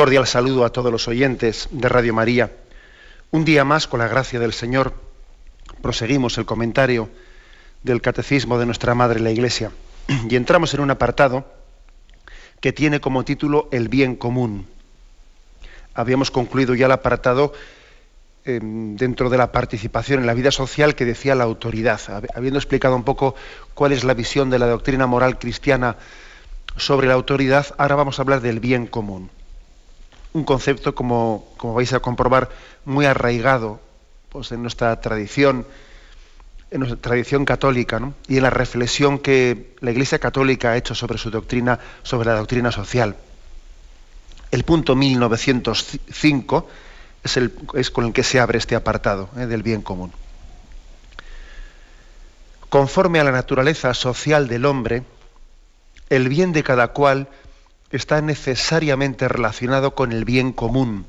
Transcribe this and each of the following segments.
Cordial saludo a todos los oyentes de Radio María. Un día más, con la gracia del Señor, proseguimos el comentario del Catecismo de nuestra Madre la Iglesia y entramos en un apartado que tiene como título El bien común. Habíamos concluido ya el apartado em, dentro de la participación en la vida social que decía la autoridad, habiendo explicado un poco cuál es la visión de la doctrina moral cristiana sobre la autoridad, ahora vamos a hablar del bien común un concepto, como, como vais a comprobar, muy arraigado pues, en nuestra tradición, en nuestra tradición católica, y en la reflexión que la Iglesia Católica ha hecho sobre su doctrina, sobre la doctrina social. El punto 1905 es, el, es con el que se abre este apartado ¿eh? del bien común. Conforme a la naturaleza social del hombre, el bien de cada cual está necesariamente relacionado con el bien común.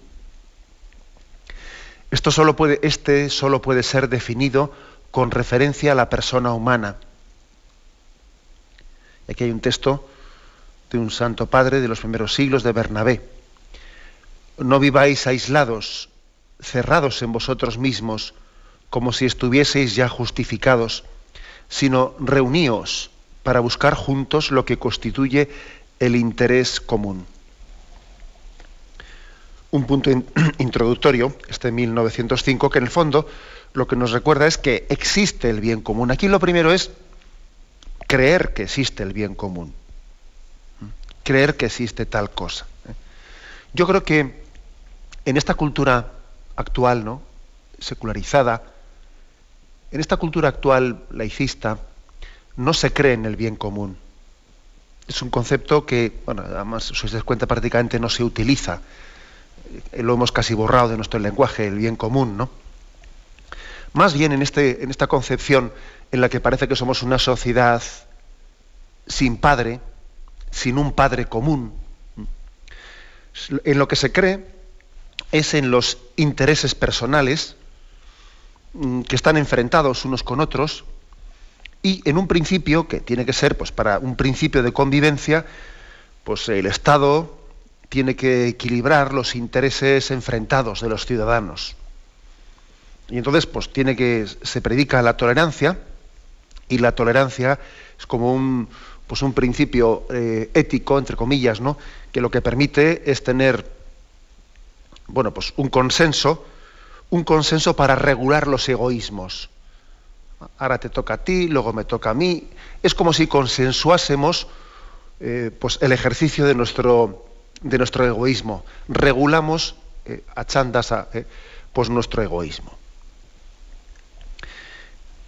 Esto solo puede, este solo puede ser definido con referencia a la persona humana. Aquí hay un texto de un santo padre de los primeros siglos de Bernabé. No viváis aislados, cerrados en vosotros mismos, como si estuvieseis ya justificados, sino reuníos para buscar juntos lo que constituye el interés común. Un punto introductorio, este 1905, que en el fondo lo que nos recuerda es que existe el bien común. Aquí lo primero es creer que existe el bien común. Creer que existe tal cosa. ¿eh? Yo creo que en esta cultura actual, ¿no? secularizada, en esta cultura actual laicista, no se cree en el bien común es un concepto que, bueno, además, si os das cuenta, prácticamente no se utiliza. Eh, lo hemos casi borrado de nuestro lenguaje, el bien común, ¿no? Más bien en, este, en esta concepción en la que parece que somos una sociedad sin padre, sin un padre común, en lo que se cree es en los intereses personales mm, que están enfrentados unos con otros, y en un principio, que tiene que ser pues, para un principio de convivencia, pues el Estado tiene que equilibrar los intereses enfrentados de los ciudadanos. Y entonces, pues tiene que, se predica la tolerancia, y la tolerancia es como un, pues un principio eh, ético, entre comillas, ¿no? que lo que permite es tener bueno, pues un consenso, un consenso para regular los egoísmos ahora te toca a ti, luego me toca a mí. Es como si consensuásemos eh, pues el ejercicio de nuestro, de nuestro egoísmo. Regulamos eh, a chandas eh, pues nuestro egoísmo.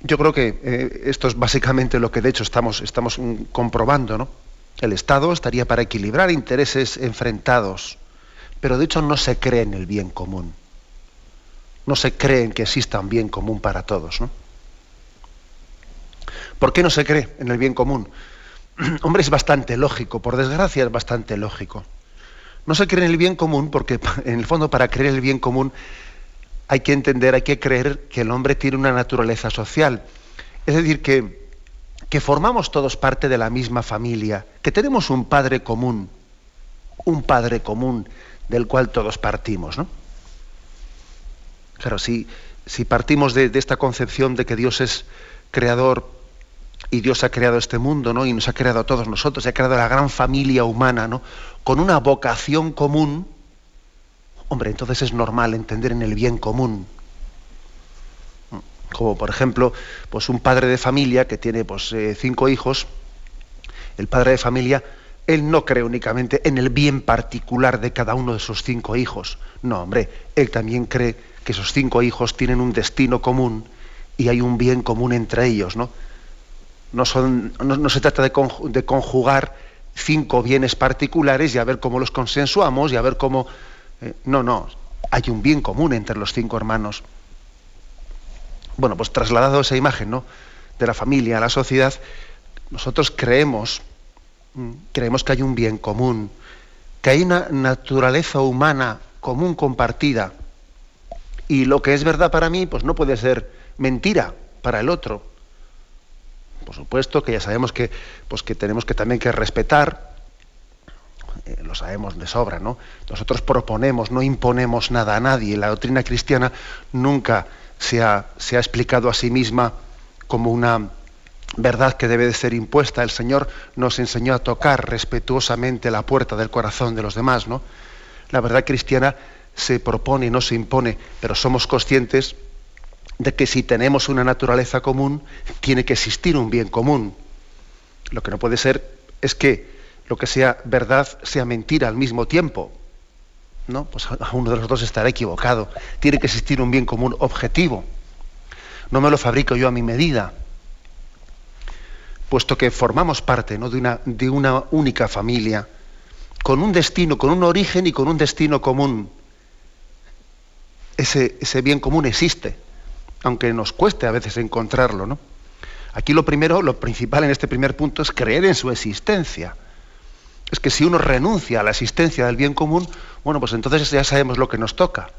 Yo creo que esto es básicamente lo que de hecho estamos, estamos comprobando. ¿no? El Estado estaría para equilibrar intereses enfrentados, pero de hecho no se cree en el bien común. No se cree en que exista un bien común para todos. ¿no? ¿Por qué no se cree en el bien común? Hombre, es bastante lógico, por desgracia es bastante lógico. No se cree en el bien común porque, en el fondo, para creer el bien común hay que entender, hay que creer que el hombre tiene una naturaleza social. Es decir, que, que formamos todos parte de la misma familia, que tenemos un padre común, un padre común del cual todos partimos. ¿no? Claro, si, si partimos de, de esta concepción de que Dios es creador y Dios ha creado este mundo, ¿no? Y nos ha creado a todos nosotros, y ha creado la gran familia humana, ¿no? Con una vocación común, hombre, entonces es normal entender en el bien común. Como por ejemplo, pues un padre de familia que tiene pues, eh, cinco hijos, el padre de familia, él no cree únicamente en el bien particular de cada uno de sus cinco hijos. No, hombre, él también cree que esos cinco hijos tienen un destino común y hay un bien común entre ellos, ¿no? No, se trata de, conjugar cinco bienes particulares y a ver cómo los consensuamos y a ver cómo... Eh, no, no, hay un bien común entre los cinco hermanos. Bueno, pues trasladado esa imagen ¿no? de la familia a la sociedad, nosotros creemos, mm, creemos que hay un bien común, que hay una naturaleza humana común compartida. Y lo que es verdad para mí, pues no puede ser mentira para el otro. Por supuesto que ya sabemos que, pues que tenemos que también que respetar, eh, lo sabemos de sobra, ¿no? Nosotros proponemos, no imponemos nada a nadie. La doctrina cristiana nunca se ha, se ha explicado a sí misma como una verdad que debe de ser impuesta. El Señor nos enseñó a tocar respetuosamente la puerta del corazón de los demás, ¿no? La verdad cristiana se propone, no se impone, pero somos conscientes de que si tenemos una naturaleza común, tiene que existir un bien común. Lo que no puede ser es que lo que sea verdad sea mentira al mismo tiempo. ¿No? Pues a uno de los dos estará equivocado. Tiene que existir un bien común objetivo. No me lo fabrico yo a mi medida, puesto que formamos parte ¿no? de, una, de una única familia, con un destino, con un origen y con un destino común. Ese, ese bien común existe aunque nos cueste a veces encontrarlo. ¿no? Aquí lo primero, lo principal en este primer punto es creer en su existencia. Es que si uno renuncia a la existencia del bien común, bueno, pues entonces ya sabemos lo que nos toca.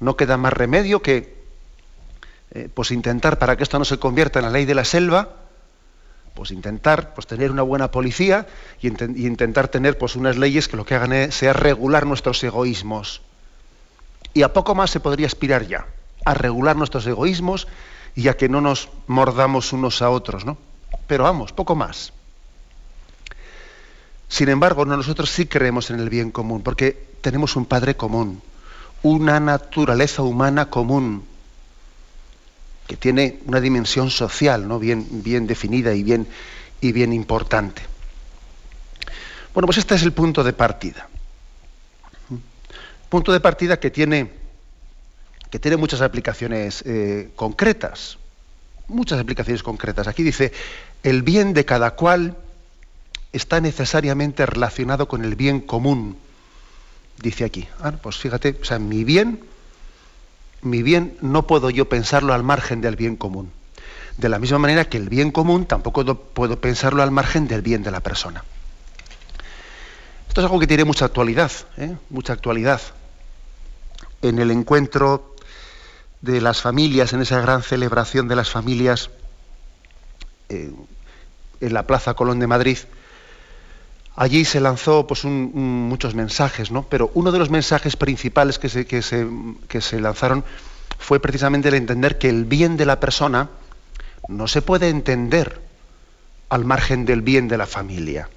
No queda más remedio que eh, pues intentar, para que esto no se convierta en la ley de la selva, pues intentar pues tener una buena policía y, intentar tener pues unas leyes que lo que hagan sea regular nuestros egoísmos. Y a poco más se podría aspirar ya a regular nuestros egoísmos y a que no nos mordamos unos a otros, ¿no? Pero vamos, poco más. Sin embargo, nosotros sí creemos en el bien común, porque tenemos un Padre común, una naturaleza humana común, que tiene una dimensión social ¿no? bien, bien definida y bien, y bien importante. Bueno, pues este es el punto de partida. Punto de partida que tiene que tiene muchas aplicaciones eh, concretas, muchas aplicaciones concretas. Aquí dice, el bien de cada cual está necesariamente relacionado con el bien común, dice aquí. Ah, pues fíjate, o sea, mi bien, mi bien no puedo yo pensarlo al margen del bien común. De la misma manera que el bien común tampoco puedo pensarlo al margen del bien de la persona. Esto es algo que tiene mucha actualidad, ¿eh? mucha actualidad. En el encuentro de las familias, en esa gran celebración de las familias eh, en la Plaza Colón de Madrid, allí se lanzó pues, muchos mensajes, ¿no? pero uno de los mensajes principales que se, que, se, que se lanzaron fue precisamente el entender que el bien de la persona no se puede entender al margen del bien de la familia.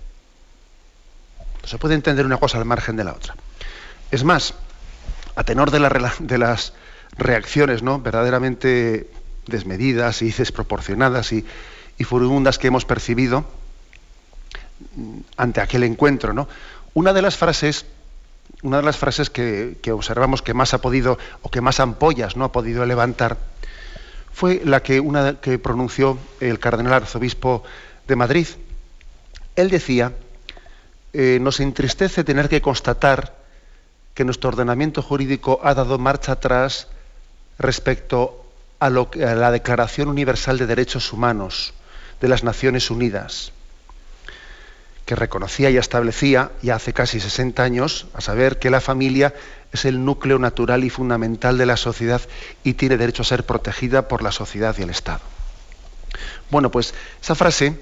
No se puede entender una cosa al margen de la otra. Es más, a tenor de, la, de las reacciones ¿no? verdaderamente desmedidas y desproporcionadas y, furibundas que hemos percibido ante aquel encuentro. ¿no? Una de las frases, una de las frases que, observamos que más ha podido, o que más ampollas no ha podido levantar, fue la que, una que pronunció el cardenal arzobispo de Madrid. Él decía, eh, nos entristece tener que constatar que nuestro ordenamiento jurídico ha dado marcha atrás respecto a, la Declaración Universal de Derechos Humanos de las Naciones Unidas, que reconocía y establecía ya hace casi 60 años, a saber que la familia es el núcleo natural y fundamental de la sociedad y tiene derecho a ser protegida por la sociedad y el Estado. Bueno, pues esa frase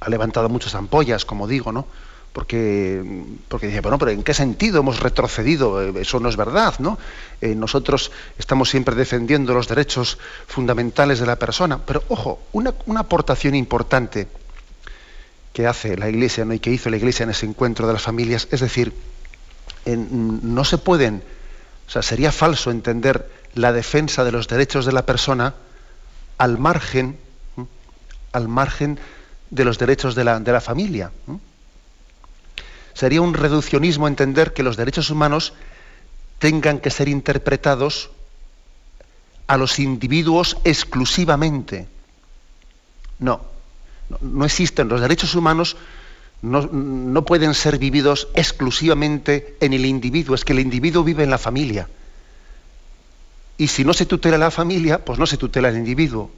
ha levantado muchas ampollas, como digo, ¿no? Porque, porque dice, bueno, pero ¿en qué sentido hemos retrocedido? Eh, eso no es verdad, ¿no? Eh, nosotros estamos siempre defendiendo los derechos fundamentales de la persona. Pero, ojo, una, aportación importante que hace la Iglesia ¿no? y que hizo la Iglesia en ese encuentro de las familias, es decir, no se pueden, o sea, sería falso entender la defensa de los derechos de la persona al margen, al margen de los derechos de la, de la familia. Sería un reduccionismo entender que los derechos humanos tengan que ser interpretados a los individuos exclusivamente. No, no, existen. Los derechos humanos no, pueden ser vividos exclusivamente en el individuo, es que el individuo vive en la familia. Y si no se tutela la familia, pues no se tutela el individuo.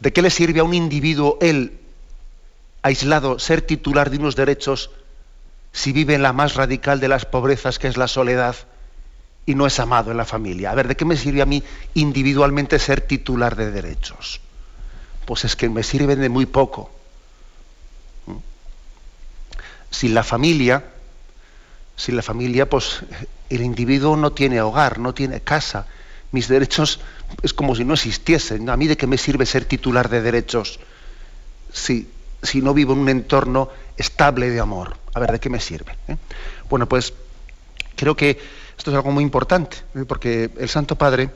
¿De qué le sirve a un individuo él, aislado, ser titular de unos derechos si vive en la más radical de las pobrezas, que es la soledad, y no es amado en la familia? A ver, ¿de qué me sirve a mí individualmente ser titular de derechos? Pues es que me sirven de muy poco sin la familia, sin la familia, pues el individuo no tiene hogar, no tiene casa. Mis derechos es como si no existiesen. ¿A mí de qué me sirve ser titular de derechos si, si no vivo en un entorno estable de amor? A ver, ¿de qué me sirve? ¿Eh? Bueno, pues creo que esto es algo muy importante, ¿eh? porque el Santo Padre,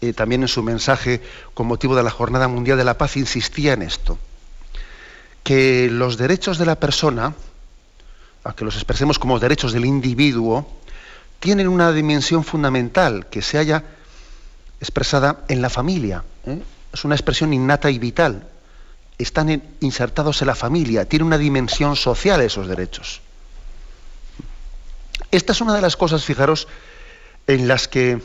eh, también en su mensaje con motivo de la Jornada Mundial de la Paz, insistía en esto, que los derechos de la persona, a que los expresemos como derechos del individuo, tienen una dimensión fundamental que se haya expresada en la familia. Es una expresión innata y vital. Están insertados en la familia, tiene una dimensión social esos derechos. Esta es una de las cosas, fijaros, en las que,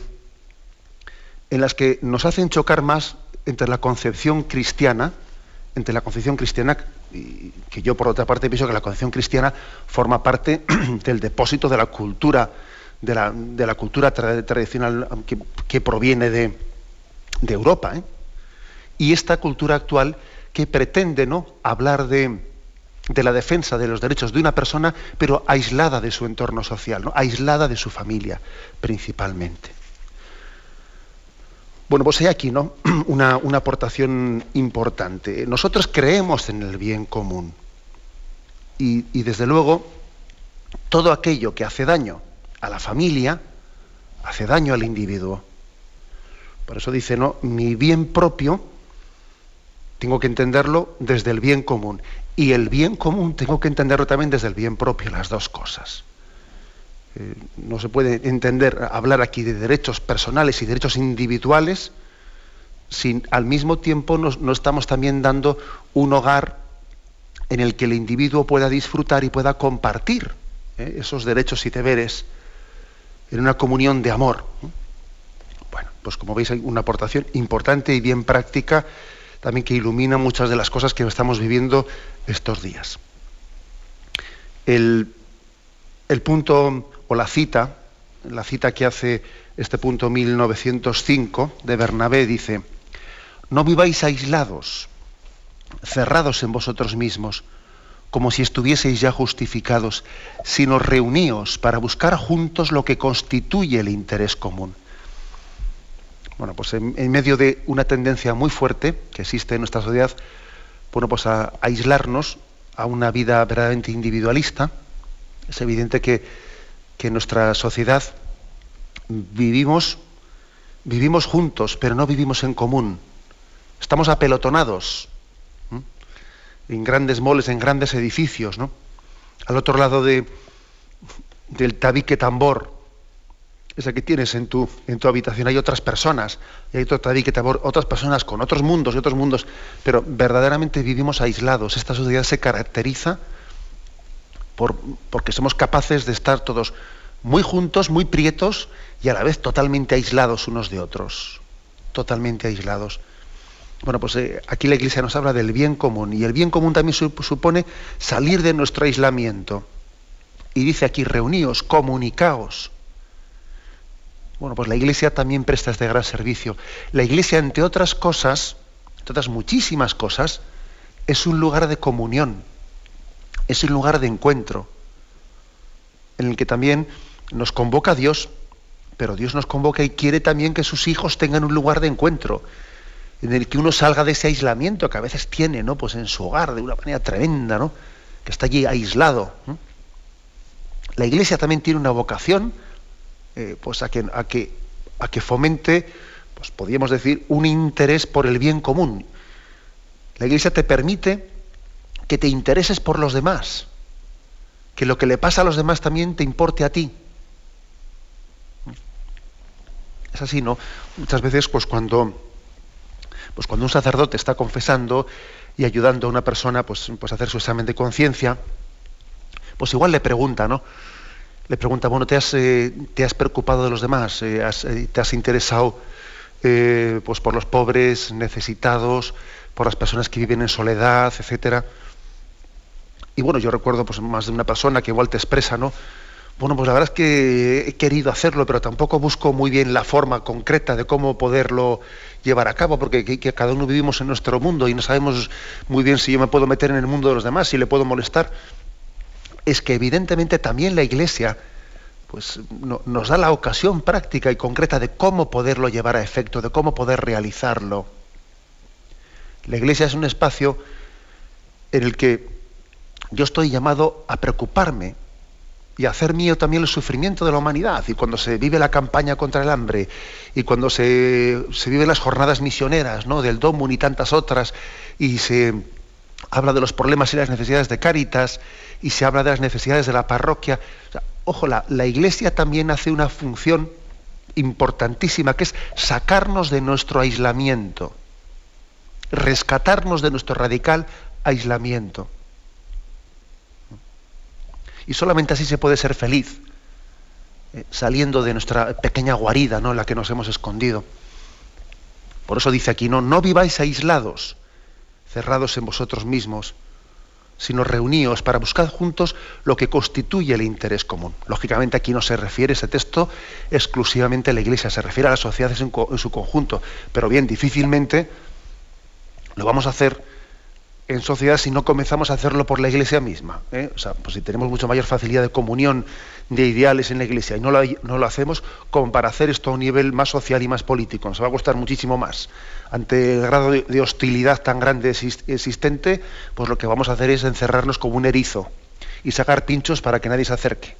en las que nos hacen chocar más entre la concepción cristiana, entre la concepción cristiana que yo por otra parte pienso que la concepción cristiana forma parte del depósito de la cultura, de la, cultura tradicional que, proviene de, Europa. ¿eh? Y esta cultura actual que pretende ¿no? hablar de, la defensa de los derechos de una persona, pero aislada de su entorno social, ¿no? aislada de su familia principalmente. Bueno, pues hay aquí ¿no? una, aportación importante. Nosotros creemos en el bien común y, desde luego todo aquello que hace daño a la familia hace daño al individuo. Por eso dice, no, mi bien propio tengo que entenderlo desde el bien común y el bien común tengo que entenderlo también desde el bien propio, las dos cosas. Eh, no se puede entender, hablar aquí de derechos personales y derechos individuales si al mismo tiempo no estamos también dando un hogar en el que el individuo pueda disfrutar y pueda compartir ¿eh? esos derechos y deberes en una comunión de amor. Bueno, pues como veis hay una aportación importante y bien práctica también que ilumina muchas de las cosas que estamos viviendo estos días. El, el punto o la cita, la cita que hace este punto 1905 de Bernabé dice, no viváis aislados, cerrados en vosotros mismos, como si estuvieseis ya justificados, sino reuníos para buscar juntos lo que constituye el interés común. Bueno, pues en, medio de una tendencia muy fuerte que existe en nuestra sociedad, bueno, pues a aislarnos a una vida verdaderamente individualista, es evidente que que en nuestra sociedad vivimos, vivimos juntos, pero no vivimos en común. Estamos apelotonados en grandes moles, en grandes edificios, ¿no? Al otro lado de, del tabique tambor, ese que tienes en tu, en tu habitación, hay otras personas, y hay otras personas con otros mundos y otros mundos, pero verdaderamente vivimos aislados. Esta sociedad se caracteriza porque somos capaces de estar todos muy juntos, muy prietos y a la vez totalmente aislados unos de otros. Totalmente aislados. Bueno, pues eh, aquí la Iglesia nos habla del bien común y el bien común también supone salir de nuestro aislamiento. Y dice aquí, reuníos, comunicaos. Bueno, pues la Iglesia también presta este gran servicio. La Iglesia, entre otras cosas, entre otras muchísimas cosas, es un lugar de comunión es un lugar de encuentro, en el que también nos convoca Dios, pero Dios nos convoca y quiere también que sus hijos tengan un lugar de encuentro, en el que uno salga de ese aislamiento que a veces tiene, ¿no? Pues en su hogar, de una manera tremenda, ¿no? Que está allí aislado. La Iglesia también tiene una vocación, eh, pues a que, a que, a que fomente, pues podríamos decir, un interés por el bien común. La Iglesia te permite que te intereses por los demás, que lo que le pasa a los demás también te importe a ti. Es así, ¿no? Muchas veces, pues cuando, pues cuando un sacerdote está confesando y ayudando a una persona pues, pues a hacer su examen de conciencia, pues igual le pregunta, ¿no? Le pregunta, bueno, ¿te has, eh, ¿te has preocupado de los demás? Eh, eh, ¿Te has interesado pues por los pobres, necesitados, por las personas que viven en soledad, etcétera? Y bueno, yo recuerdo pues, más de una persona que igual te expresa, ¿no? Bueno, pues la verdad es que he querido hacerlo, pero tampoco busco muy bien la forma concreta de cómo poderlo llevar a cabo, porque que, cada uno vivimos en nuestro mundo y no sabemos muy bien si yo me puedo meter en el mundo de los demás, si le puedo molestar. Es que evidentemente también la Iglesia pues, nos da la ocasión práctica y concreta de cómo poderlo llevar a efecto, de cómo poder realizarlo. La Iglesia es un espacio en el que yo estoy llamado a preocuparme y hacer mío también el sufrimiento de la humanidad. Y cuando se vive la campaña contra el hambre, y cuando se, se viven las jornadas misioneras ¿no? del Domun y tantas otras, y se habla de los problemas y las necesidades de Cáritas, y se habla de las necesidades de la parroquia. ojo, la, Iglesia también hace una función importantísima, que es sacarnos de nuestro aislamiento, rescatarnos de nuestro radical aislamiento. Y solamente así se puede ser feliz, eh, saliendo de nuestra pequeña guarida, ¿no? en la que nos hemos escondido. Por eso dice aquí, no viváis aislados, cerrados en vosotros mismos, sino reuníos para buscar juntos lo que constituye el interés común. Lógicamente aquí no se refiere ese texto exclusivamente a la Iglesia, se refiere a las sociedades en, en su conjunto, pero bien, difícilmente lo vamos a hacer en sociedad si no comenzamos a hacerlo por la iglesia misma. ¿eh? O sea, pues si tenemos mucho mayor facilidad de comunión de ideales en la iglesia y no lo, no lo, hacemos como para hacer esto a un nivel más social y más político. Nos va a costar muchísimo más. Ante el grado de, hostilidad tan grande existente, pues lo que vamos a hacer es encerrarnos como un erizo y sacar pinchos para que nadie se acerque.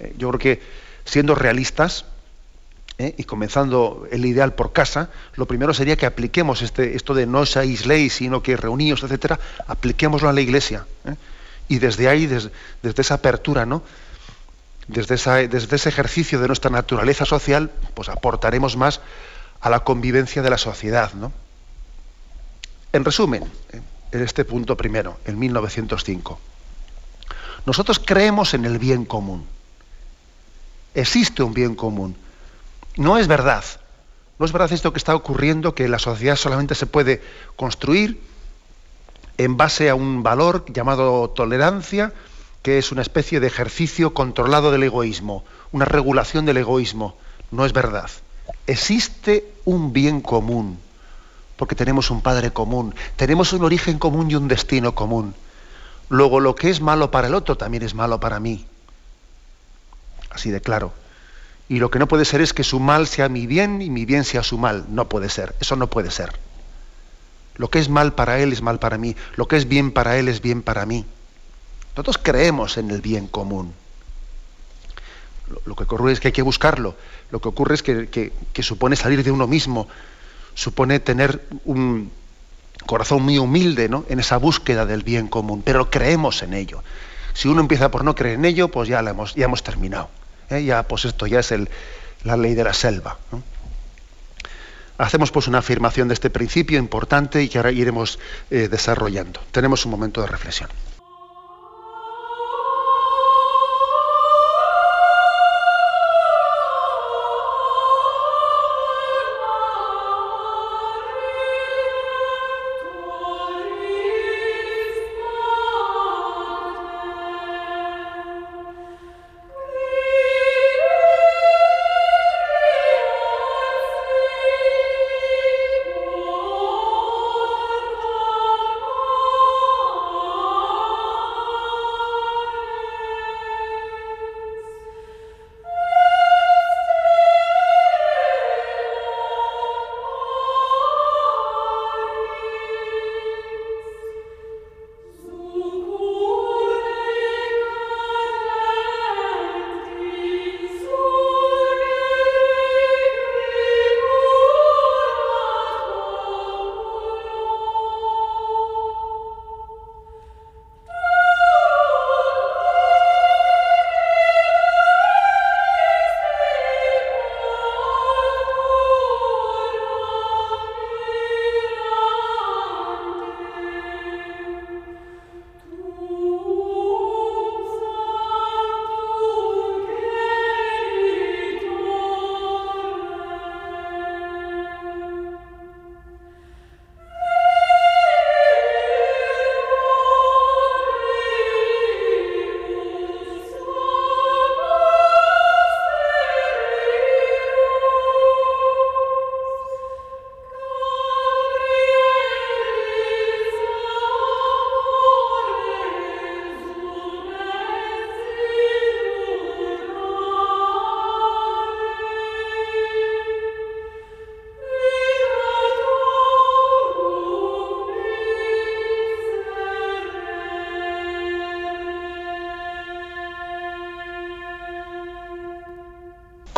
Eh, yo creo que siendo realistas, ¿eh? y comenzando el ideal por casa, lo primero sería que apliquemos este, esto de no os aisléis, sino que reuníos, etcétera, apliquémoslo a la iglesia. ¿eh? Y desde ahí, desde, esa apertura, ¿no? Desde, desde ese ejercicio de nuestra naturaleza social, pues aportaremos más a la convivencia de la sociedad. ¿no? En resumen, ¿eh? en este punto primero, en 1905, nosotros creemos en el bien común. Existe un bien común no es verdad. No es verdad esto que está ocurriendo, que la sociedad solamente se puede construir en base a un valor llamado tolerancia, que es una especie de ejercicio controlado del egoísmo, una regulación del egoísmo. No es verdad. Existe un bien común, porque tenemos un padre común, tenemos un origen común y un destino común. Luego lo que es malo para el otro también es malo para mí. Así de claro. Y lo que no puede ser es que su mal sea mi bien y mi bien sea su mal. No puede ser, eso no puede ser. Lo que es mal para él es mal para mí, lo que es bien para él es bien para mí. Nosotros creemos en el bien común. Lo, que ocurre es que hay que buscarlo. Lo que ocurre es que, supone salir de uno mismo, supone tener un corazón muy humilde ¿no? en esa búsqueda del bien común, pero creemos en ello. Si uno empieza por no creer en ello, pues ya, hemos, ya hemos terminado. ¿Eh? ya pues esto ya es la ley de la selva. Hacemos pues una afirmación de este principio importante y que ahora iremos eh, desarrollando. Tenemos un momento de reflexión.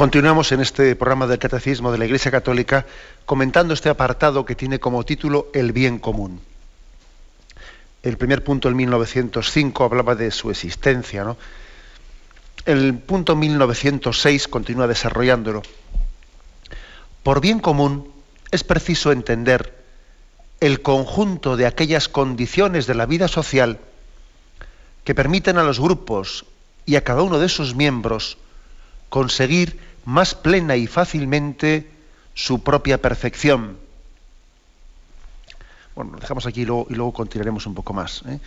Continuamos en este programa del Catecismo de la Iglesia Católica comentando este apartado que tiene como título El bien común. El primer punto, el 1905, hablaba de su existencia. ¿no? El punto 1906 continúa desarrollándolo. Por bien común es preciso entender el conjunto de aquellas condiciones de la vida social que permiten a los grupos y a cada uno de sus miembros conseguir más plena y fácilmente su propia perfección. Bueno, lo dejamos aquí y luego, continuaremos un poco más. ¿eh?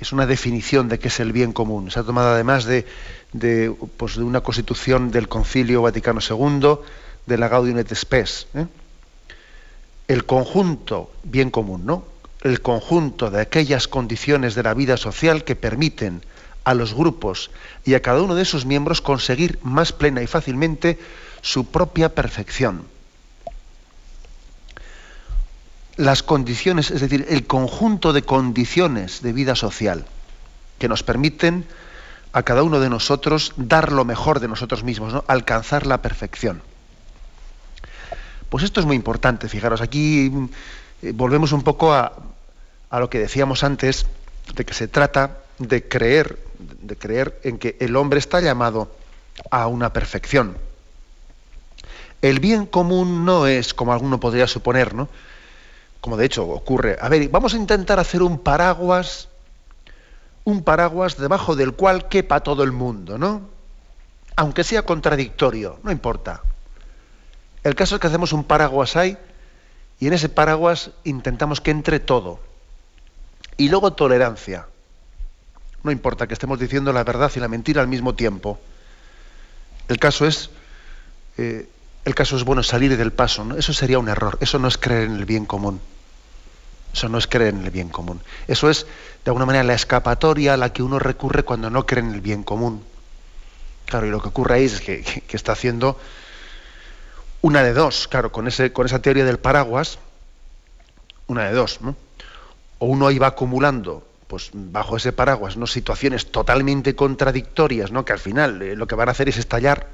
Es una definición de qué es el bien común. Se ha tomado además de, de, pues, una constitución del Concilio Vaticano II, de la Gaudium et Spes. ¿eh? El conjunto, bien común, ¿no? El conjunto de aquellas condiciones de la vida social que permiten a los grupos y a cada uno de sus miembros conseguir más plena y fácilmente su propia perfección. Las condiciones, es decir, el conjunto de condiciones de vida social que nos permiten a cada uno de nosotros dar lo mejor de nosotros mismos, ¿no? alcanzar la perfección. Pues esto es muy importante, fijaros, aquí eh, volvemos un poco a, a lo que decíamos antes, de que se trata de creer, de creer en que el hombre está llamado a una perfección. El bien común no es, como alguno podría suponer, ¿no? Como de hecho ocurre. A ver, vamos a intentar hacer un paraguas, un paraguas debajo del cual quepa todo el mundo, ¿no? Aunque sea contradictorio, no importa. El caso es que hacemos un paraguas ahí y en ese paraguas intentamos que entre todo. Y luego tolerancia. No importa que estemos diciendo la verdad y la mentira al mismo tiempo. El caso es, eh, el caso es bueno salir del paso. ¿no? Eso sería un error. Eso no es creer en el bien común. Eso no es creer en el bien común. Eso es, de alguna manera, la escapatoria a la que uno recurre cuando no cree en el bien común. Claro, y lo que ocurre ahí es que, que está haciendo una de dos, claro, con, ese, con esa teoría del paraguas, una de dos, ¿no? O uno ahí va acumulando pues bajo ese paraguas, ¿no? situaciones totalmente contradictorias, ¿no? que al final eh, lo que van a hacer es estallar,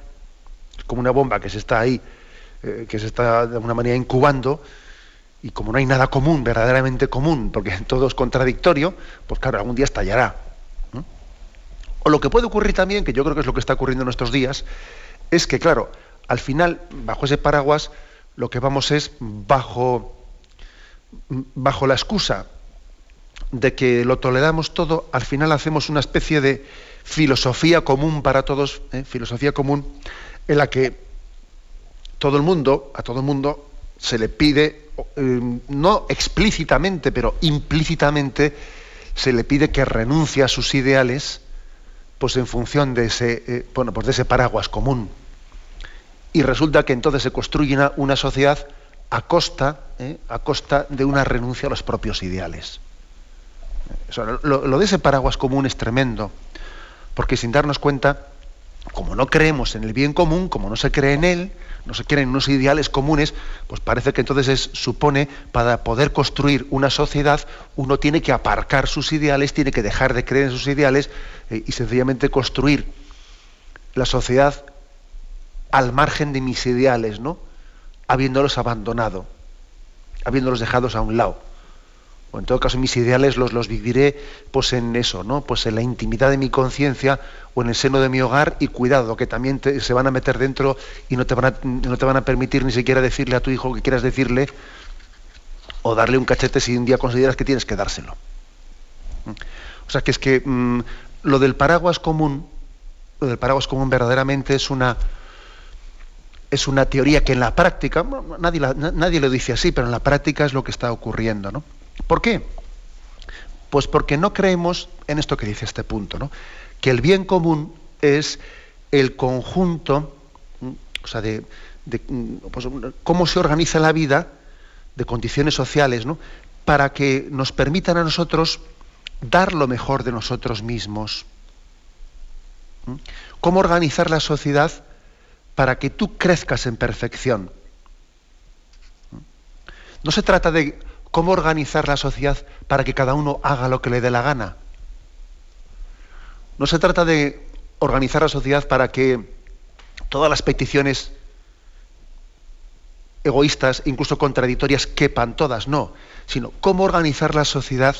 como una bomba que se está ahí, eh, que se está de alguna manera incubando, y como no hay nada común, verdaderamente común, porque todo es contradictorio, pues claro, algún día estallará. O lo que puede ocurrir también, que yo creo que es lo que está ocurriendo en estos días, es que, claro, al final, bajo ese paraguas, lo que vamos es bajo, bajo la excusa de que lo toleramos todo, al final hacemos una especie de filosofía común para todos, ¿eh? filosofía común, en la que todo el mundo, a todo el mundo se le pide, eh, no explícitamente, pero implícitamente, se le pide que renuncie a sus ideales, pues en función de ese, eh, bueno, pues de ese paraguas común. Y resulta que entonces se construye una, sociedad a costa, a costa de una renuncia a los propios ideales lo, de ese paraguas común es tremendo, porque sin darnos cuenta, como no creemos en el bien común, como no se cree en él, no se creen unos ideales comunes, pues parece que entonces es, supone para poder construir una sociedad uno tiene que aparcar sus ideales, tiene que dejar de creer en sus ideales eh, y sencillamente construir la sociedad al margen de mis ideales, ¿no? Habiéndolos abandonado, habiéndolos dejados a un lado o en todo caso mis ideales los, los viviré pues en eso, ¿no? Pues en la intimidad de mi conciencia o en el seno de mi hogar y cuidado, que también se van a meter dentro y no te, van a, no te van a permitir ni siquiera decirle a tu hijo que quieras decirle o darle un cachete si un día consideras que tienes que dárselo. O sea que es que mm, lo del paraguas común, lo del paraguas común verdaderamente es una, es una teoría que en la práctica, nadie, nadie lo dice así, pero en la práctica es lo que está ocurriendo, ¿no? ¿Por qué? Pues porque no creemos en esto que dice este punto, ¿no? que el bien común es el conjunto, o sea, de, pues, cómo se organiza la vida, de condiciones sociales, ¿no? para que nos permitan a nosotros dar lo mejor de nosotros mismos. ¿Cómo organizar la sociedad para que tú crezcas en perfección? No se trata de cómo organizar la sociedad para que cada uno haga lo que le dé la gana. No se trata de organizar la sociedad para que todas las peticiones egoístas, incluso contradictorias, quepan todas, no, sino cómo organizar la sociedad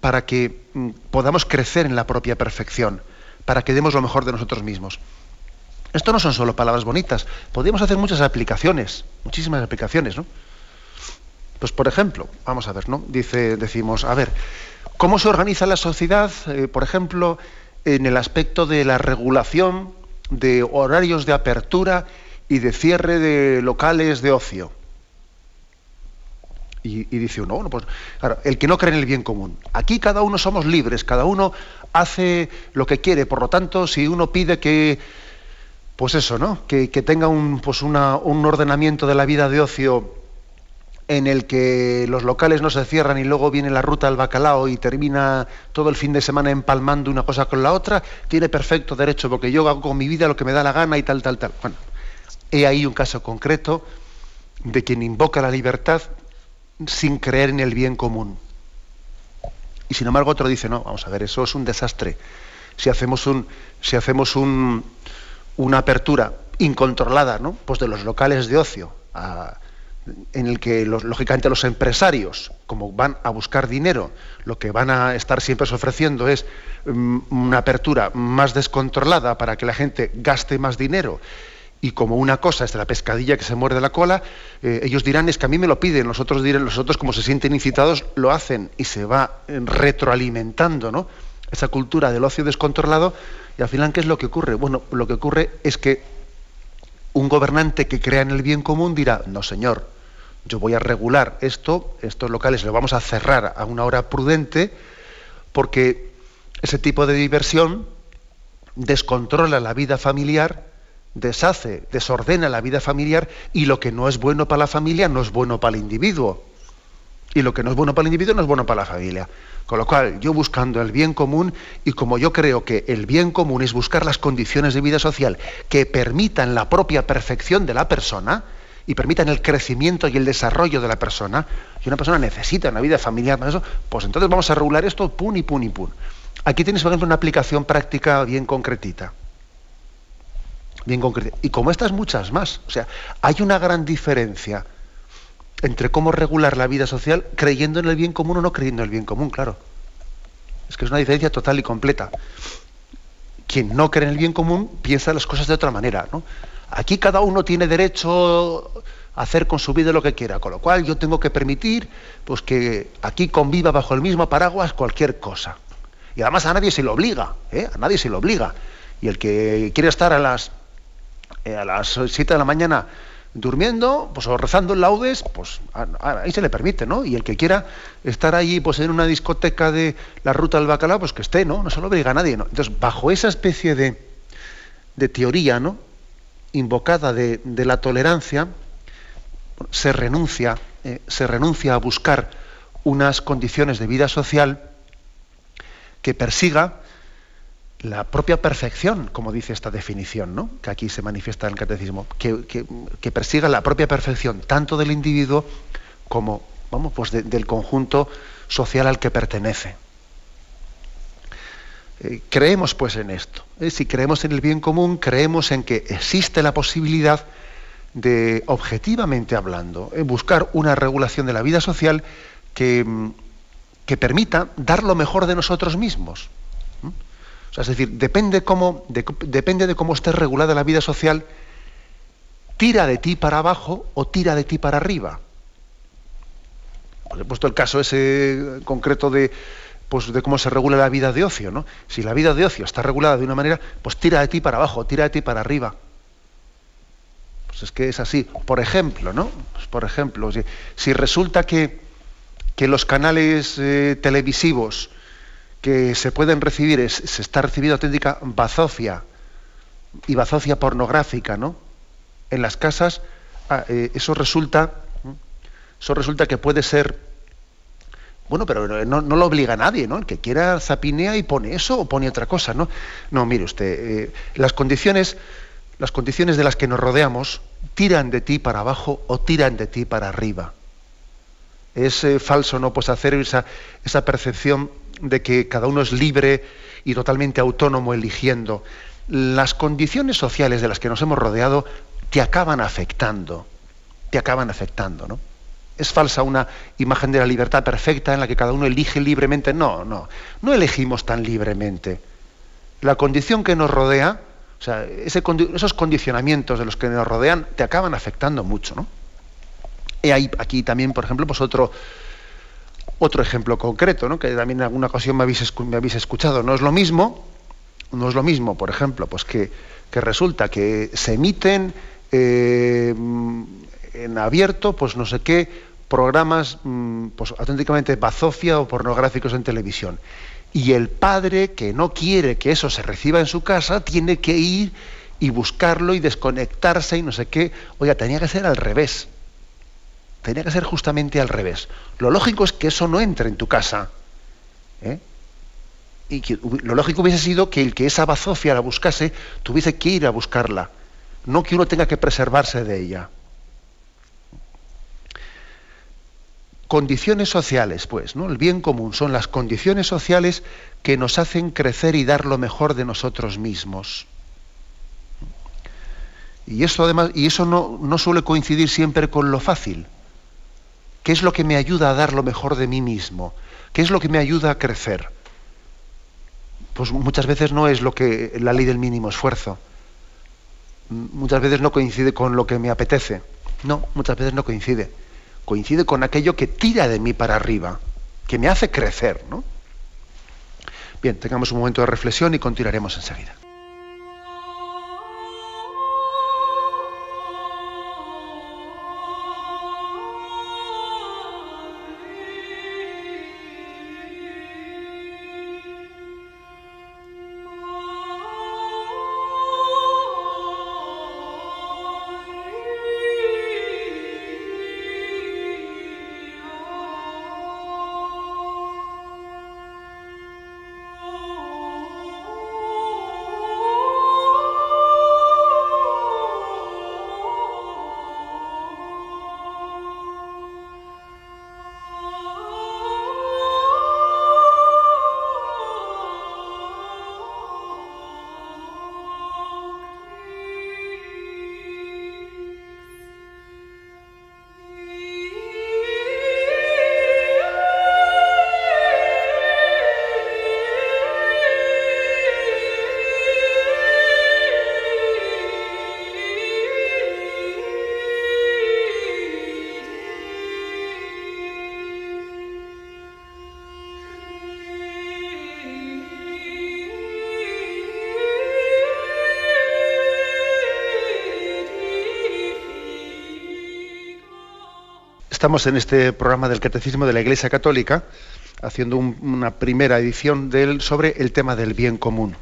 para que mm, podamos crecer en la propia perfección, para que demos lo mejor de nosotros mismos. Esto no son solo palabras bonitas, podríamos hacer muchas aplicaciones, muchísimas aplicaciones, ¿no? Pues por ejemplo, vamos a ver, ¿no? Dice, decimos, a ver, ¿cómo se organiza la sociedad, eh, por ejemplo, en el aspecto de la regulación de horarios de apertura y de cierre de locales de ocio? Y, dice uno, bueno, pues claro, el que no cree en el bien común. Aquí cada uno somos libres, cada uno hace lo que quiere, por lo tanto, si uno pide que, pues eso, ¿no? Que, tenga un, pues un ordenamiento de la vida de ocio en el que los locales no se cierran y luego viene la ruta al bacalao y termina todo el fin de semana empalmando una cosa con la otra, tiene perfecto derecho, porque yo hago con mi vida lo que me da la gana y tal, tal, tal. Bueno, he ahí un caso concreto de quien invoca la libertad sin creer en el bien común. Y sin embargo otro dice, no, vamos a ver, eso es un desastre. Si hacemos, un, si hacemos un, una apertura incontrolada ¿no? pues de los locales de ocio, en el que lógicamente los empresarios, como van a buscar dinero, lo que van a estar siempre ofreciendo es mm, una apertura más descontrolada para que la gente gaste más dinero y como una cosa es de la pescadilla que se muerde la cola, eh, ellos dirán es que a mí me lo piden, los otros dirán, los otros como se sienten incitados lo hacen y se va eh, retroalimentando, ¿no? Esa cultura del ocio descontrolado y al final ¿qué es lo que ocurre? Bueno, lo que ocurre es que un gobernante que crea en el bien común dirá, no señor, yo voy a regular esto, estos locales lo vamos a cerrar a una hora prudente porque ese tipo de diversión descontrola la vida familiar deshace, desordena la vida familiar y lo que no es bueno para la familia no es bueno para el individuo. Y lo que no es bueno para el individuo no es bueno para la familia. Con lo cual, yo buscando el bien común, y como yo creo que el bien común es buscar las condiciones de vida social que permitan la propia perfección de la persona y permitan el crecimiento y el desarrollo de la persona, y una persona necesita una vida familiar para eso, pues entonces vamos a regular esto, pun y pun y pun. Aquí tienes, por ejemplo, una aplicación práctica bien concretita bien concreta. Y como estas muchas más. O sea, hay una gran diferencia entre cómo regular la vida social creyendo en el bien común o no creyendo en el bien común, claro. Es que es una diferencia total y completa. Quien no cree en el bien común piensa las cosas de otra manera, ¿no? Aquí cada uno tiene derecho a hacer con su vida lo que quiera, con lo cual yo tengo que permitir pues, que aquí conviva bajo el mismo paraguas cualquier cosa. Y además a nadie se lo obliga, ¿eh? a nadie se lo obliga. Y el que quiere estar a las eh, a las 7 de la mañana durmiendo, pues o rezando en laudes, pues ahí se le permite, ¿no? Y el que quiera estar allí, pues en una discoteca de la ruta del bacalao, pues que esté, ¿no? No se lo obliga a nadie, ¿no? Entonces, bajo esa especie de, de teoría, ¿no? Invocada de, la tolerancia, se renuncia, eh, se renuncia a buscar unas condiciones de vida social que persiga la propia perfección, como dice esta definición, ¿no? que aquí se manifiesta en el catecismo, que, persiga la propia perfección tanto del individuo como vamos, pues del conjunto social al que pertenece. Eh, creemos pues en esto. Si creemos en el bien común, creemos en que existe la posibilidad de, objetivamente hablando, eh, buscar una regulación de la vida social que, que permita dar lo mejor de nosotros mismos es decir, depende, cómo, de, depende de cómo esté regulada la vida social, tira de ti para abajo o tira de ti para arriba. He puesto el caso ese concreto de, pues, de cómo se regula la vida de ocio. ¿no? Si la vida de ocio está regulada de una manera, pues tira de ti para abajo, tira de ti para arriba. Pues es que es así. Por ejemplo, ¿no? Pues por ejemplo, si, resulta que, que los canales eh, televisivos que se pueden recibir, se está recibiendo auténtica bazofia y bazofia pornográfica, ¿no? En las casas, ah, eh, eso resulta, eso resulta que puede ser, bueno, pero no, lo obliga a nadie, ¿no? El que quiera zapinea y pone eso o pone otra cosa, ¿no? No, mire usted, eh, las condiciones, las condiciones de las que nos rodeamos tiran de ti para abajo o tiran de ti para arriba. Es eh, falso, ¿no? Pues hacer esa, esa percepción de que cada uno es libre y totalmente autónomo eligiendo. las condiciones sociales de las que nos hemos rodeado te acaban afectando, te acaban afectando, ¿no? Es falsa una imagen de la libertad perfecta en la que cada uno elige libremente. No, no, no elegimos tan libremente. La condición que nos rodea, o sea, esos condicionamientos de los que nos rodean, te acaban afectando mucho, ¿no? Y hay aquí también, por ejemplo, pues otro, ejemplo concreto, ¿no? que también en alguna ocasión me habéis, me habéis escuchado. No es lo mismo, no es lo mismo, por ejemplo, pues que, resulta que se emiten eh, en abierto, pues no sé qué, programas mm, pues, auténticamente bazofia o pornográficos en televisión. Y el padre que no quiere que eso se reciba en su casa tiene que ir y buscarlo y desconectarse y no sé qué. Oiga, tenía que ser al revés. Tenía que ser justamente al revés. Lo lógico es que eso no entre en tu casa. ¿eh? Y que, lo lógico hubiese sido que el que esa bazofia la buscase tuviese que ir a buscarla. No que uno tenga que preservarse de ella. Condiciones sociales, pues, ¿no? El bien común son las condiciones sociales que nos hacen crecer y dar lo mejor de nosotros mismos. Y eso además, y eso no, no suele coincidir siempre con lo fácil. ¿Qué es lo que me ayuda a dar lo mejor de mí mismo? ¿Qué es lo que me ayuda a crecer? Pues muchas veces no es lo que la ley del mínimo esfuerzo. Muchas veces no coincide con lo que me apetece. No, muchas veces no coincide. Coincide con aquello que tira de mí para arriba, que me hace crecer, ¿no? Bien, tengamos un momento de reflexión y continuaremos enseguida. Estamos en este programa del Catecismo de la Iglesia Católica, haciendo una primera edición de sobre el tema del bien común.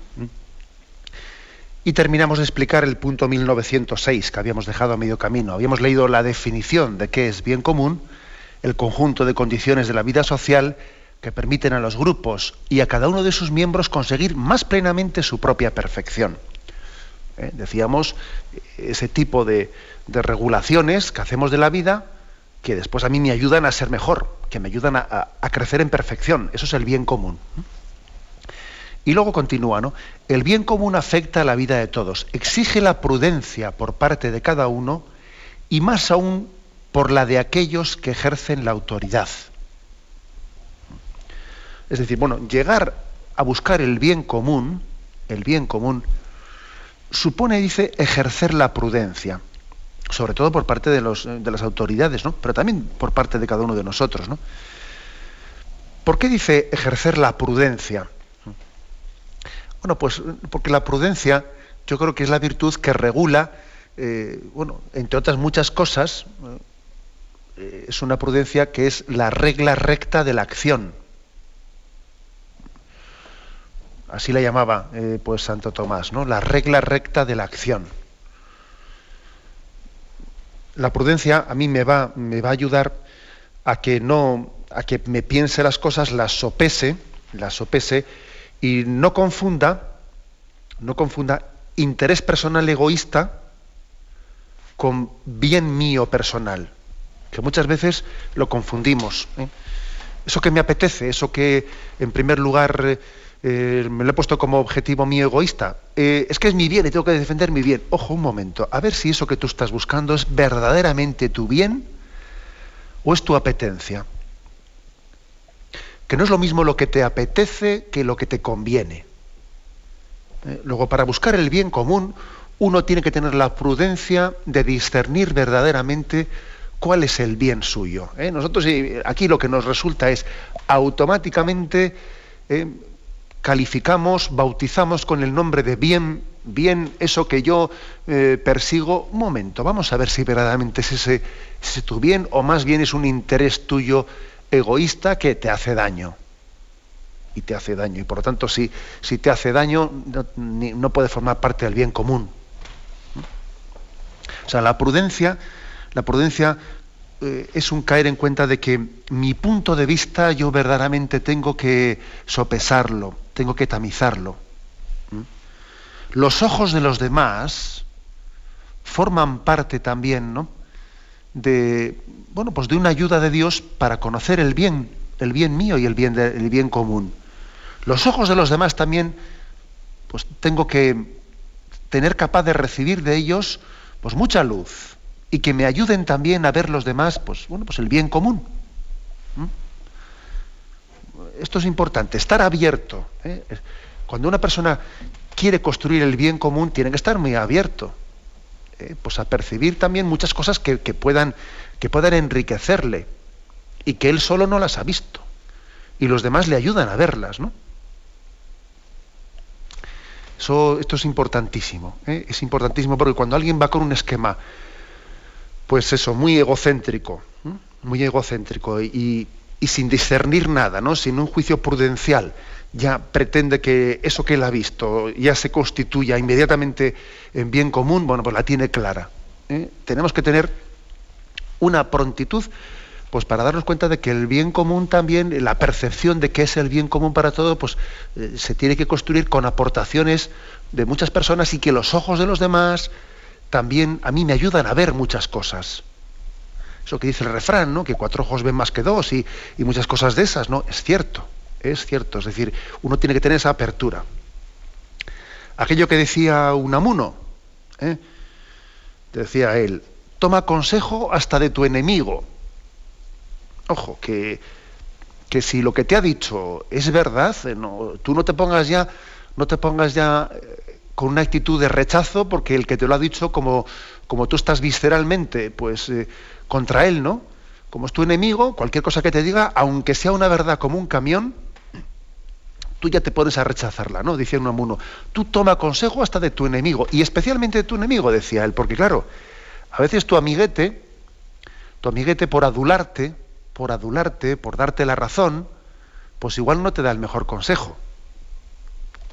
Y terminamos de explicar el punto 1906 que habíamos dejado a medio camino. Habíamos leído la definición de qué es bien común, el conjunto de condiciones de la vida social que permiten a los grupos y a cada uno de sus miembros conseguir más plenamente su propia perfección. ¿Eh? Decíamos, ese tipo de regulaciones que hacemos de la vida, que después a mí me ayudan a ser mejor, que me ayudan a, crecer en perfección. Eso es el bien común. Y luego continúa, ¿no? El bien común afecta a la vida de todos, exige la prudencia por parte de cada uno y más aún por la de aquellos que ejercen la autoridad. Es decir, bueno, llegar a buscar el bien común, el bien común, supone, dice, ejercer la prudencia sobre todo por parte de, las autoridades, ¿no? pero también por parte de cada uno de nosotros. ¿no? ¿Por qué dice ejercer la prudencia? Bueno, pues porque la prudencia yo creo que es la virtud que regula, eh, bueno, entre otras muchas cosas, eh, es una prudencia que es la regla recta de la acción. Así la llamaba eh, pues Santo Tomás, ¿no? La regla recta de la acción la prudencia a mí me va, me va a ayudar a que no, a que me piense las cosas, las sopese, las sopese y no confunda, no confunda interés personal egoísta con bien mío personal, que muchas veces lo confundimos. ¿eh? Eso que me apetece, eso que en primer lugar eh, me lo he puesto como objetivo mío egoísta. Eh, es que es mi bien y tengo que defender mi bien. Ojo, un momento, a ver si eso que tú estás buscando es verdaderamente tu bien o es tu apetencia. Que no es lo mismo lo que te apetece que lo que te conviene. Eh, luego, para buscar el bien común, uno tiene que tener la prudencia de discernir verdaderamente cuál es el bien suyo. Nosotros aquí lo que nos resulta es automáticamente calificamos, bautizamos con el nombre de bien, bien, eso que yo eh, persigo. Un momento, vamos a ver si verdaderamente es ese, tu bien o más bien es un interés tuyo egoísta que te hace daño. Y te hace daño. Y por lo tanto, si, si te hace daño, no, puede formar parte del bien común. O sea, la prudencia, la prudencia eh, es un caer en cuenta de que mi punto de vista yo verdaderamente tengo que sopesarlo, tengo que tamizarlo. Los ojos de los demás forman parte también, ¿no? De, bueno, pues de una ayuda de Dios para conocer el bien, el bien mío y el bien, el bien común. Los ojos de los demás también, pues tengo que tener capaz de recibir de ellos, pues mucha luz y que me ayuden también a ver los demás, pues bueno, pues el bien común. Esto es importante, estar abierto. ¿eh? Cuando una persona quiere construir el bien común, tiene que estar muy abierto. ¿eh? Pues a percibir también muchas cosas que, puedan, que puedan enriquecerle y que él solo no las ha visto. Y los demás le ayudan a verlas, ¿no? Eso, esto es importantísimo. ¿eh? Es importantísimo porque cuando alguien va con un esquema, pues eso, muy egocéntrico, muy egocéntrico y, y sin discernir nada, ¿no? sin un juicio prudencial, ya pretende que eso que él ha visto ya se constituya inmediatamente en bien común, bueno, pues la tiene clara. ¿eh? Tenemos que tener una prontitud pues para darnos cuenta de que el bien común también, la percepción de que es el bien común para todo, pues eh, se tiene que construir con aportaciones de muchas personas y que los ojos de los demás también a mí me ayudan a ver muchas cosas. Eso que dice el refrán, ¿no? Que cuatro ojos ven más que dos y, muchas cosas de esas, ¿no? Es cierto, es cierto. Es decir, uno tiene que tener esa apertura. Aquello que decía Unamuno, ¿eh? decía él, toma consejo hasta de tu enemigo. Ojo, que, que si lo que te ha dicho es verdad, eh, tú no te pongas ya, no te pongas ya eh, con una actitud de rechazo porque el que te lo ha dicho como, como tú estás visceralmente, pues contra él, ¿no? Como es tu enemigo, cualquier cosa que te diga, aunque sea una verdad como un camión, tú ya te pones a rechazarla, ¿no? Decía Unamuno, tú toma consejo hasta de tu enemigo, y especialmente de tu enemigo, decía él, porque claro, a veces tu amiguete, tu amiguete por adularte, por adularte, por darte la razón, pues igual no te da el mejor consejo.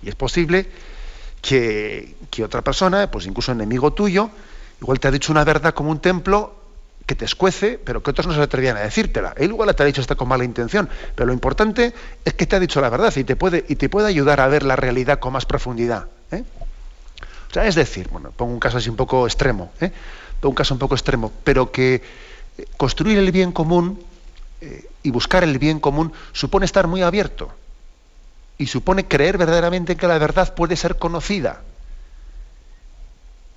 Y es posible que, que otra persona, pues incluso enemigo tuyo, igual te ha dicho una verdad como un templo que te escuece, pero que otros no se atrevían a decírtela. Él igual te ha dicho esto con mala intención, pero lo importante es que te ha dicho la verdad y te puede, y te puede ayudar a ver la realidad con más profundidad. ¿eh? O sea, es decir, bueno, pongo un caso así un poco extremo, ¿eh? pongo un caso un poco extremo, pero que eh, construir el bien común y buscar el bien común supone estar muy abierto y supone creer verdaderamente que la verdad puede ser conocida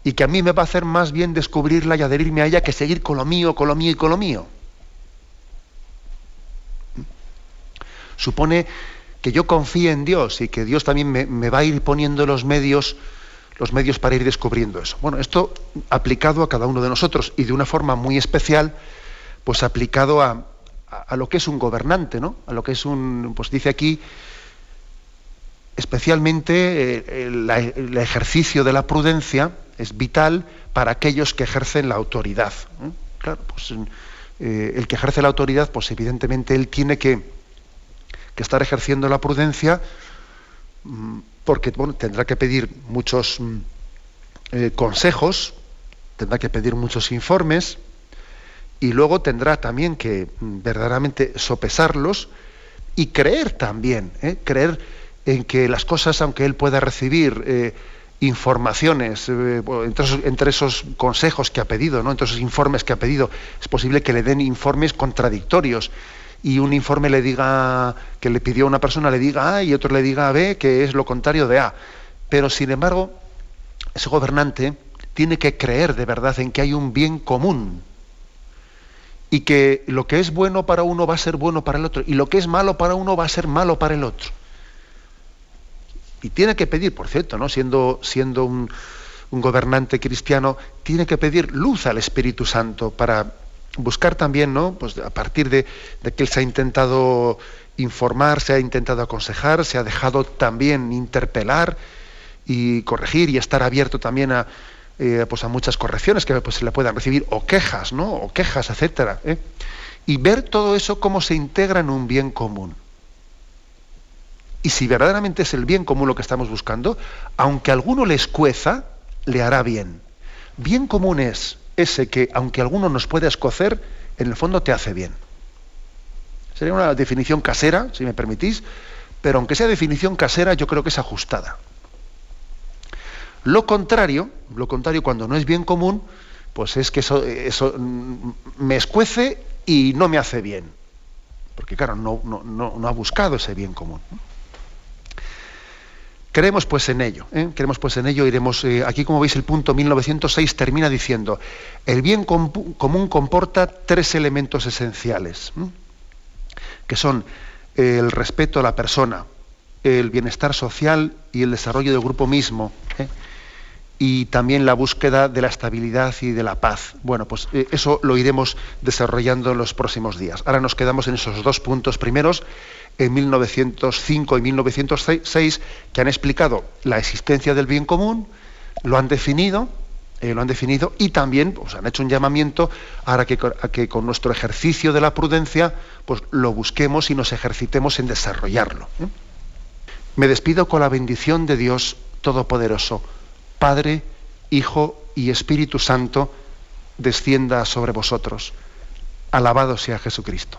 y que a mí me va a hacer más bien descubrirla y adherirme a ella que seguir con lo mío, con lo mío y con lo mío. Supone que yo confíe en Dios y que Dios también me, va a ir poniendo los medios, los medios para ir descubriendo eso. Bueno, esto aplicado a cada uno de nosotros y de una forma muy especial, pues aplicado a, a lo que es un gobernante, ¿no? A lo que es un, pues dice aquí, especialmente eh, el, ejercicio de la prudencia es vital para aquellos que ejercen la autoridad. Claro, pues, eh, el que ejerce la autoridad, pues evidentemente él tiene que, estar ejerciendo la prudencia mm, porque tendrá que pedir muchos mm, eh, consejos, tendrá que pedir muchos informes y luego tendrá también que mm, verdaderamente sopesarlos y creer también, creer en que las cosas, aunque él pueda recibir eh, informaciones eh, entre, esos, consejos que ha pedido, ¿no? entre esos informes que ha pedido, es posible que le den informes contradictorios y un informe le diga que le pidió a una persona le diga A y otro le diga B, que es lo contrario de A. Pero sin embargo, ese gobernante tiene que creer de verdad en que hay un bien común y que lo que es bueno para uno va a ser bueno para el otro y lo que es malo para uno va a ser malo para el otro. Y tiene que pedir, por cierto, ¿no? siendo, siendo un, gobernante cristiano, tiene que pedir luz al Espíritu Santo para buscar también, ¿no? Pues a partir de, de, que él se ha intentado informar, se ha intentado aconsejar, se ha dejado también interpelar y corregir y estar abierto también a, eh, pues a muchas correcciones que pues, se le puedan recibir, o quejas, ¿no? O quejas, etcétera. ¿eh? Y ver todo eso cómo se integra en un bien común. Y si verdaderamente es el bien común lo que estamos buscando, aunque alguno le escueza, le hará bien. Bien común es ese que, aunque alguno nos pueda escocer, en el fondo te hace bien. Sería una definición casera, si me permitís, pero aunque sea definición casera, yo creo que es ajustada. Lo contrario, lo contrario cuando no es bien común, pues es que eso, eso mm, me escuece y no me hace bien. Porque claro, no, no, ha buscado ese bien común. Creemos pues en ello, ¿eh? creemos pues en ello, iremos, eh, aquí como veis el punto 1906 termina diciendo, el bien común comporta tres elementos esenciales, que son el respeto a la persona, el bienestar social y el desarrollo del grupo mismo. ¿eh? y también la búsqueda de la estabilidad y de la paz. Bueno, pues eso lo iremos desarrollando en los próximos días. Ahora nos quedamos en esos dos puntos primeros, en 1905 y 1906, que han explicado la existencia del bien común, lo han definido, eh, lo han definido y también pues, han hecho un llamamiento a que, a que con nuestro ejercicio de la prudencia pues, lo busquemos y nos ejercitemos en desarrollarlo. ¿eh? Me despido con la bendición de Dios Todopoderoso. Padre, Hijo y Espíritu Santo, descienda sobre vosotros. Alabado sea Jesucristo.